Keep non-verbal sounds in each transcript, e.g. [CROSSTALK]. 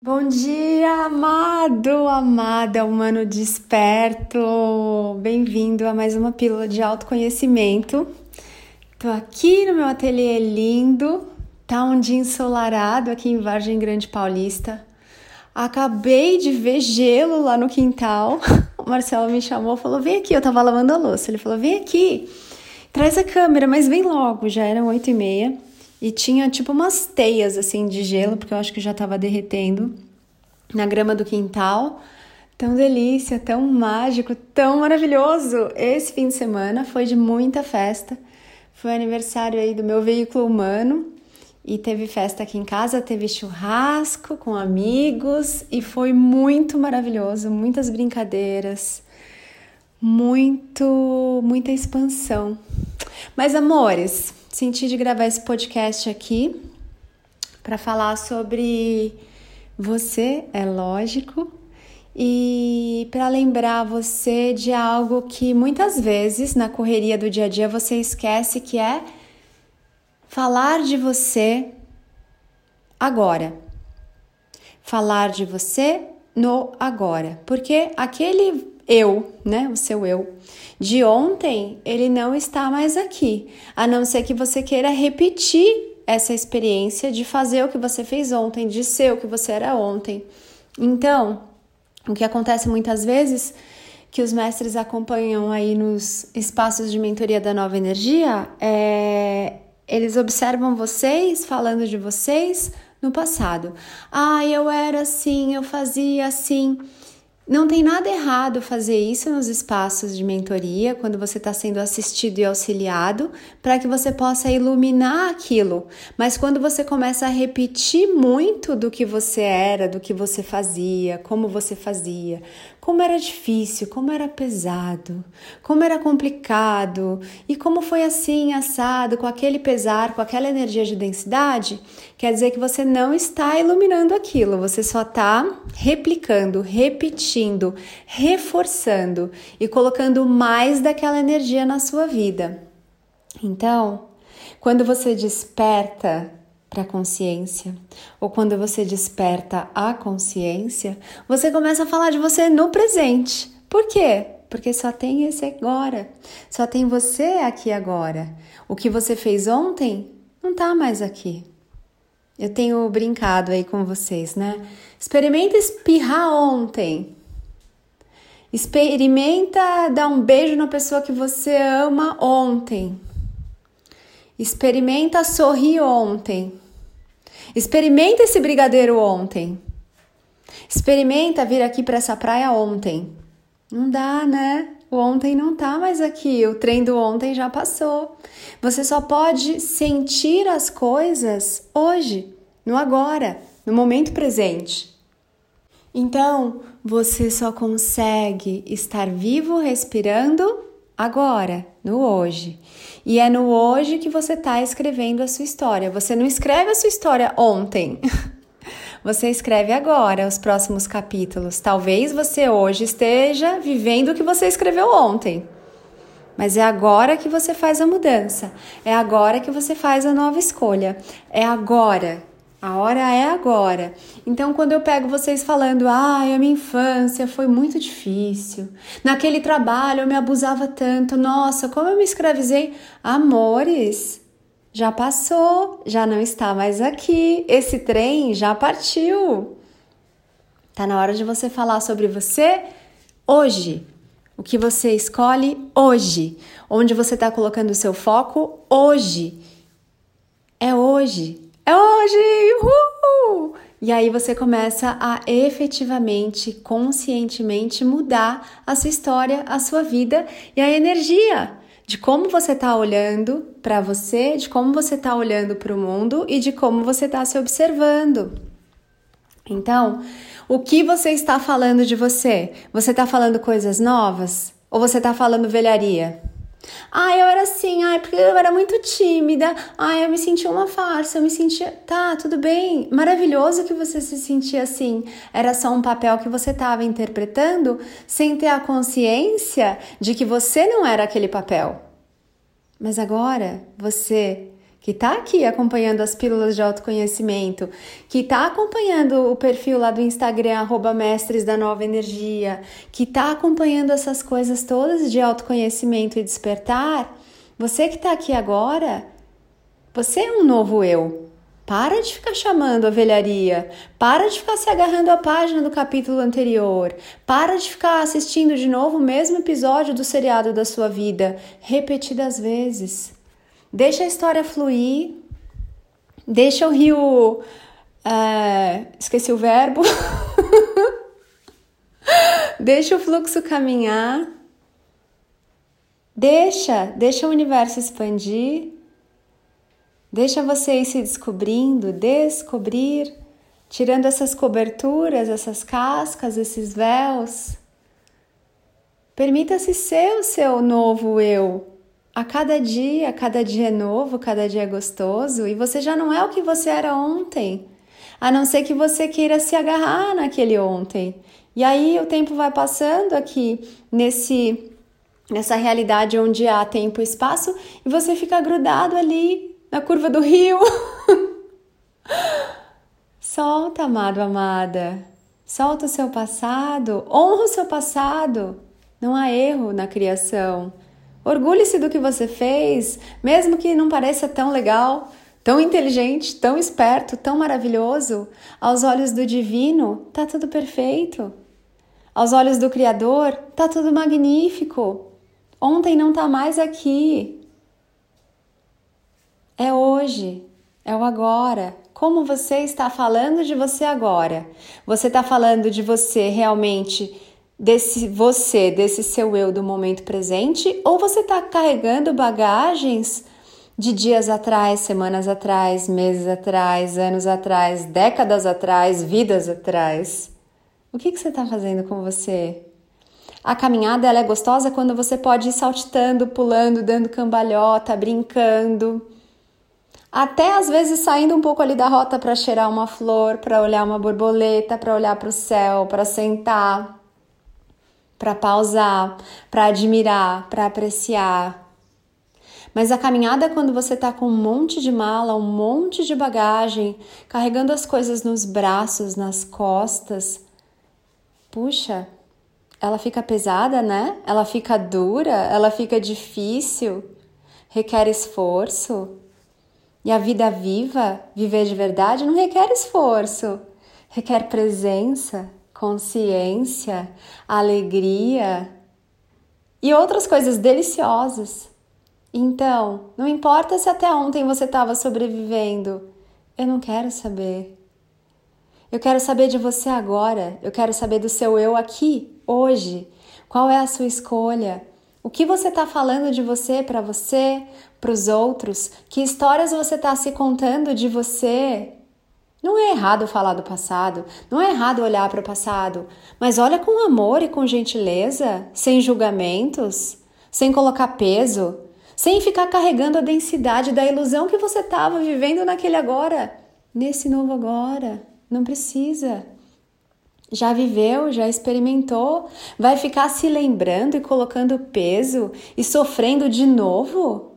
Bom dia, amado, amada, humano desperto. Bem-vindo a mais uma pílula de autoconhecimento. Tô aqui no meu ateliê lindo. Tá um dia ensolarado aqui em Vargem Grande Paulista. Acabei de ver gelo lá no quintal. [LAUGHS] O Marcelo me chamou, falou: "Vem aqui". Eu tava lavando a louça. Ele falou: "Vem aqui. Traz a câmera, mas vem logo". Já eram oito e meia. E tinha tipo umas teias assim de gelo, porque eu acho que já estava derretendo na grama do quintal. Tão delícia, tão mágico, tão maravilhoso. Esse fim de semana foi de muita festa. Foi aniversário aí do meu veículo humano e teve festa aqui em casa, teve churrasco com amigos e foi muito maravilhoso, muitas brincadeiras, muito, muita expansão. Mas amores, senti de gravar esse podcast aqui para falar sobre você, é lógico, e para lembrar você de algo que muitas vezes na correria do dia a dia você esquece que é falar de você agora. Falar de você no agora, porque aquele eu, né, o seu eu de ontem, ele não está mais aqui, a não ser que você queira repetir essa experiência de fazer o que você fez ontem, de ser o que você era ontem. Então, o que acontece muitas vezes que os mestres acompanham aí nos espaços de mentoria da nova energia é eles observam vocês falando de vocês no passado. Ah, eu era assim, eu fazia assim. Não tem nada errado fazer isso nos espaços de mentoria, quando você está sendo assistido e auxiliado, para que você possa iluminar aquilo. Mas quando você começa a repetir muito do que você era, do que você fazia, como você fazia, como era difícil, como era pesado, como era complicado e como foi assim, assado, com aquele pesar, com aquela energia de densidade, quer dizer que você não está iluminando aquilo, você só está replicando, repetindo, reforçando e colocando mais daquela energia na sua vida. Então, quando você desperta para a consciência, ou quando você desperta a consciência, você começa a falar de você no presente. Por quê? Porque só tem esse agora, só tem você aqui agora. O que você fez ontem não tá mais aqui. Eu tenho brincado aí com vocês, né? Experimenta espirrar ontem. Experimenta dar um beijo na pessoa que você ama ontem. Experimenta sorrir ontem. Experimenta esse brigadeiro ontem. Experimenta vir aqui para essa praia ontem. Não dá, né? O ontem não tá mais aqui, o trem do ontem já passou. Você só pode sentir as coisas hoje, no agora, no momento presente. Então, você só consegue estar vivo respirando agora, no hoje. E é no hoje que você está escrevendo a sua história. Você não escreve a sua história ontem. [LAUGHS] Você escreve agora os próximos capítulos. Talvez você hoje esteja vivendo o que você escreveu ontem. Mas é agora que você faz a mudança. É agora que você faz a nova escolha. É agora a hora é agora. Então, quando eu pego vocês falando, ai, ah, a minha infância foi muito difícil, naquele trabalho eu me abusava tanto, nossa, como eu me escravizei. Amores, já passou, já não está mais aqui, esse trem já partiu. Tá na hora de você falar sobre você hoje. O que você escolhe hoje. Onde você está colocando o seu foco hoje. É hoje. É hoje! Uhul! E aí você começa a efetivamente, conscientemente mudar a sua história, a sua vida e a energia de como você está olhando para você, de como você está olhando para o mundo e de como você está se observando. Então, o que você está falando de você? Você está falando coisas novas ou você está falando velharia? Ah, eu era assim, ai, porque eu era muito tímida. Ai, eu me sentia uma farsa, eu me sentia. Tá, tudo bem. Maravilhoso que você se sentia assim. Era só um papel que você estava interpretando sem ter a consciência de que você não era aquele papel. Mas agora, você que está aqui acompanhando as pílulas de autoconhecimento, que está acompanhando o perfil lá do Instagram, arroba mestres da nova energia, que está acompanhando essas coisas todas de autoconhecimento e despertar, você que está aqui agora, você é um novo eu. Para de ficar chamando a velharia. Para de ficar se agarrando à página do capítulo anterior. Para de ficar assistindo de novo o mesmo episódio do seriado da sua vida, repetidas vezes. Deixa a história fluir. Deixa o rio. Uh, esqueci o verbo. [LAUGHS] deixa o fluxo caminhar. Deixa, deixa o universo expandir. Deixa você ir se descobrindo, descobrir, tirando essas coberturas, essas cascas, esses véus. Permita-se ser o seu novo eu. A cada dia, cada dia é novo, cada dia é gostoso e você já não é o que você era ontem. A não ser que você queira se agarrar naquele ontem. E aí o tempo vai passando aqui nesse nessa realidade onde há tempo e espaço e você fica grudado ali na curva do rio. [LAUGHS] Solta, amado, amada. Solta o seu passado, honra o seu passado. Não há erro na criação. Orgulhe-se do que você fez, mesmo que não pareça tão legal, tão inteligente, tão esperto, tão maravilhoso. Aos olhos do divino, tá tudo perfeito. Aos olhos do Criador, tá tudo magnífico. Ontem não tá mais aqui. É hoje, é o agora. Como você está falando de você agora? Você está falando de você realmente, desse você, desse seu eu do momento presente? Ou você está carregando bagagens de dias atrás, semanas atrás, meses atrás, anos atrás, décadas atrás, vidas atrás? O que, que você está fazendo com você? A caminhada ela é gostosa quando você pode ir saltitando, pulando, dando cambalhota, brincando até às vezes saindo um pouco ali da rota para cheirar uma flor, para olhar uma borboleta, para olhar para o céu, para sentar, para pausar, para admirar, para apreciar. Mas a caminhada é quando você está com um monte de mala, um monte de bagagem, carregando as coisas nos braços, nas costas. Puxa, ela fica pesada, né? Ela fica dura, ela fica difícil, requer esforço. E a vida viva, viver de verdade, não requer esforço, requer presença, consciência, alegria e outras coisas deliciosas. Então, não importa se até ontem você estava sobrevivendo, eu não quero saber. Eu quero saber de você agora, eu quero saber do seu eu aqui, hoje. Qual é a sua escolha? O que você está falando de você para você, para os outros? Que histórias você está se contando de você? Não é errado falar do passado, não é errado olhar para o passado, mas olha com amor e com gentileza, sem julgamentos, sem colocar peso, sem ficar carregando a densidade da ilusão que você estava vivendo naquele agora, nesse novo agora. Não precisa já viveu, já experimentou, vai ficar se lembrando e colocando peso e sofrendo de novo?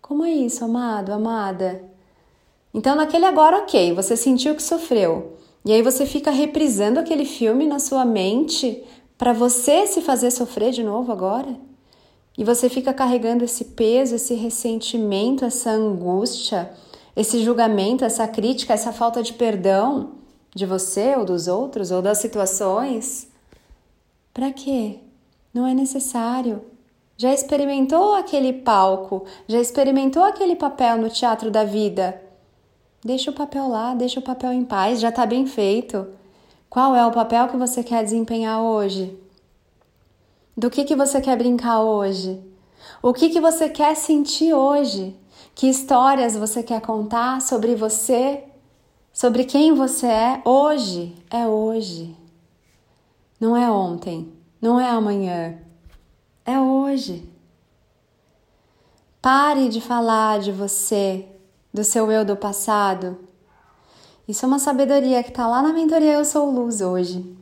Como é isso, amado, amada? Então, naquele agora, ok, você sentiu que sofreu, e aí você fica reprisando aquele filme na sua mente para você se fazer sofrer de novo agora? E você fica carregando esse peso, esse ressentimento, essa angústia, esse julgamento, essa crítica, essa falta de perdão de você ou dos outros ou das situações? Para quê? Não é necessário. Já experimentou aquele palco? Já experimentou aquele papel no teatro da vida? Deixa o papel lá, deixa o papel em paz, já está bem feito. Qual é o papel que você quer desempenhar hoje? Do que, que você quer brincar hoje? O que, que você quer sentir hoje? Que histórias você quer contar sobre você sobre quem você é hoje é hoje. Não é ontem, não é amanhã, é hoje. Pare de falar de você, do seu eu do passado. Isso é uma sabedoria que está lá na mentoria Eu Sou Luz hoje.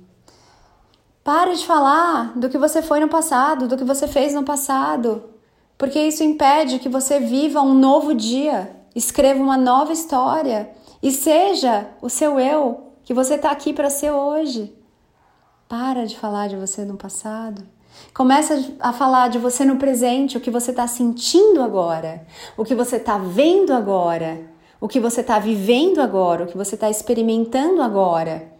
Pare de falar do que você foi no passado, do que você fez no passado, porque isso impede que você viva um novo dia escreva uma nova história e seja o seu eu que você está aqui para ser hoje. Para de falar de você no passado. Começa a falar de você no presente, o que você está sentindo agora, o que você está vendo agora, o que você está vivendo agora, o que você está experimentando agora.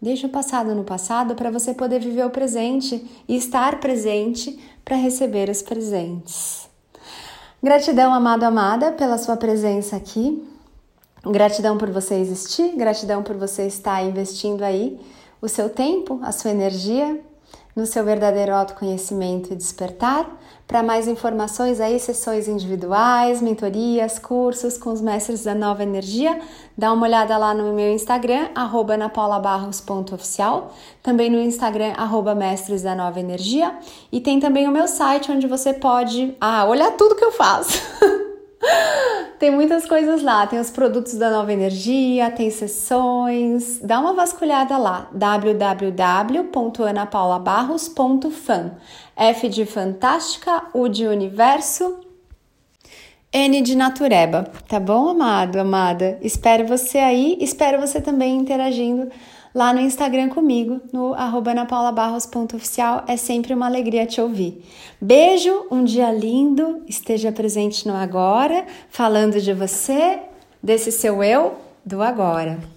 Deixa o passado no passado para você poder viver o presente e estar presente para receber os presentes. Gratidão, amado, amada, pela sua presença aqui. Gratidão por você existir, gratidão por você estar investindo aí o seu tempo, a sua energia no seu verdadeiro autoconhecimento e despertar. Para mais informações aí, sessões individuais, mentorias, cursos com os mestres da Nova Energia, dá uma olhada lá no meu Instagram, arroba anapaulabarros.oficial, também no Instagram, arroba mestres da Nova Energia, e tem também o meu site onde você pode ah, olhar tudo que eu faço. [LAUGHS] tem muitas coisas lá, tem os produtos da Nova Energia, tem sessões. Dá uma vasculhada lá, www.anapaulabarros.fan. F de fantástica, U de universo, N de natureba, tá bom, amado, amada? Espero você aí, espero você também interagindo lá no Instagram comigo, no anapaulabarros.oficial. É sempre uma alegria te ouvir. Beijo, um dia lindo, esteja presente no agora, falando de você, desse seu eu, do agora.